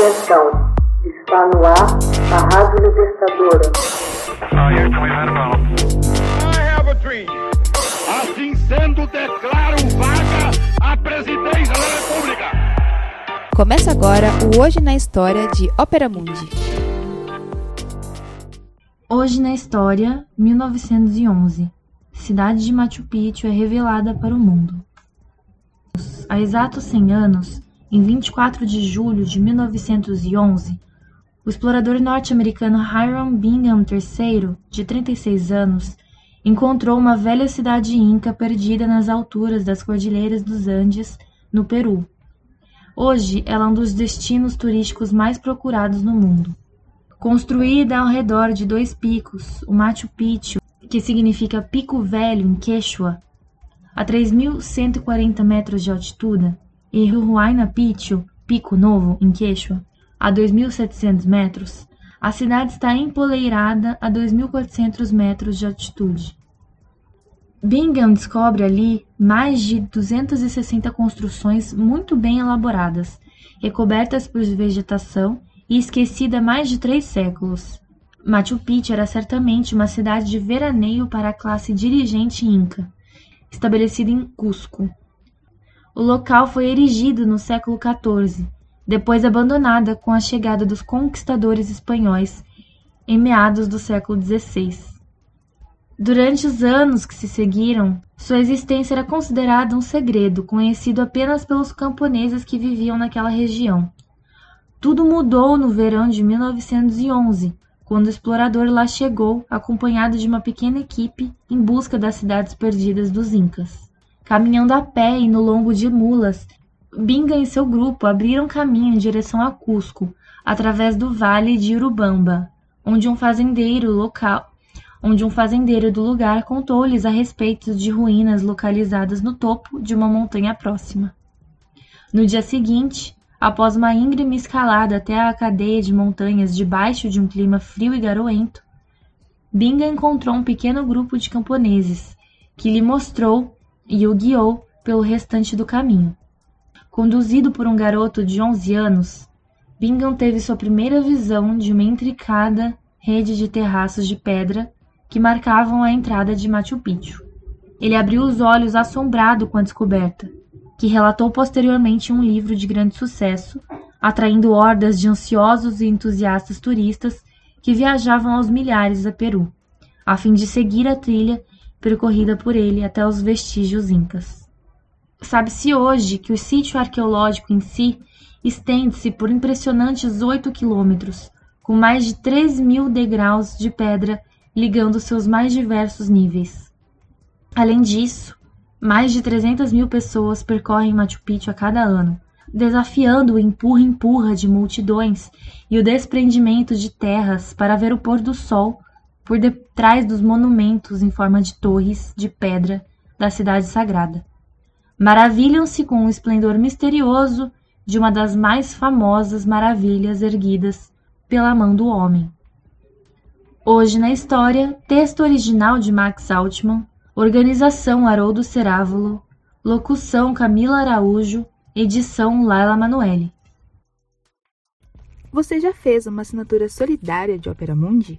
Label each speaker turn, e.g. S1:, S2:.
S1: Atenção, está no ar a Rádio Libertadora.
S2: Assim sendo, declaro vaga a presidência da República.
S3: Começa agora o Hoje na História de Ópera Mundi.
S4: Hoje na História, 1911. Cidade de Machu Picchu é revelada para o mundo. Há exatos 100 anos, em 24 de julho de 1911, o explorador norte-americano Hiram Bingham III, de 36 anos, encontrou uma velha cidade inca perdida nas alturas das Cordilheiras dos Andes, no Peru. Hoje, ela é um dos destinos turísticos mais procurados no mundo. Construída ao redor de dois picos, o Machu Picchu, que significa Pico Velho em Quechua, a 3.140 metros de altitude, e Huayna Picchu, Pico Novo, em Quechua, a 2.700 metros, a cidade está empoleirada a 2.400 metros de altitude. Bingham descobre ali mais de 260 construções muito bem elaboradas, recobertas por vegetação e esquecida há mais de três séculos. Machu Picchu era certamente uma cidade de veraneio para a classe dirigente inca, estabelecida em Cusco, o local foi erigido no século XIV, depois abandonada com a chegada dos conquistadores espanhóis em meados do século XVI. Durante os anos que se seguiram, sua existência era considerada um segredo conhecido apenas pelos camponeses que viviam naquela região. Tudo mudou no verão de 1911, quando o explorador lá chegou acompanhado de uma pequena equipe em busca das cidades perdidas dos Incas. Caminhando a pé e no longo de mulas, Binga e seu grupo abriram caminho em direção a Cusco, através do vale de Urubamba, onde um fazendeiro local onde um fazendeiro do lugar contou-lhes a respeito de ruínas localizadas no topo de uma montanha próxima. No dia seguinte, após uma íngreme escalada até a cadeia de montanhas debaixo de um clima frio e garoento, Binga encontrou um pequeno grupo de camponeses, que lhe mostrou e o guiou pelo restante do caminho. Conduzido por um garoto de onze anos, Bingham teve sua primeira visão de uma intricada rede de terraços de pedra que marcavam a entrada de Machu Picchu. Ele abriu os olhos assombrado com a descoberta, que relatou posteriormente em um livro de grande sucesso, atraindo hordas de ansiosos e entusiastas turistas que viajavam aos milhares a Peru, a fim de seguir a trilha percorrida por ele até os vestígios incas. Sabe-se hoje que o sítio arqueológico em si estende-se por impressionantes oito quilômetros, com mais de três mil degraus de pedra ligando seus mais diversos níveis. Além disso, mais de 300 mil pessoas percorrem Machu Picchu a cada ano, desafiando o empurra-empurra de multidões e o desprendimento de terras para ver o pôr do sol por detrás dos monumentos em forma de torres de pedra da cidade sagrada. Maravilham-se com o esplendor misterioso de uma das mais famosas maravilhas erguidas pela mão do homem. Hoje na história, texto original de Max Altman, organização Haroldo Cerávulo, locução Camila Araújo, edição Laila Manoeli.
S3: Você já fez uma assinatura solidária de Opera Mundi?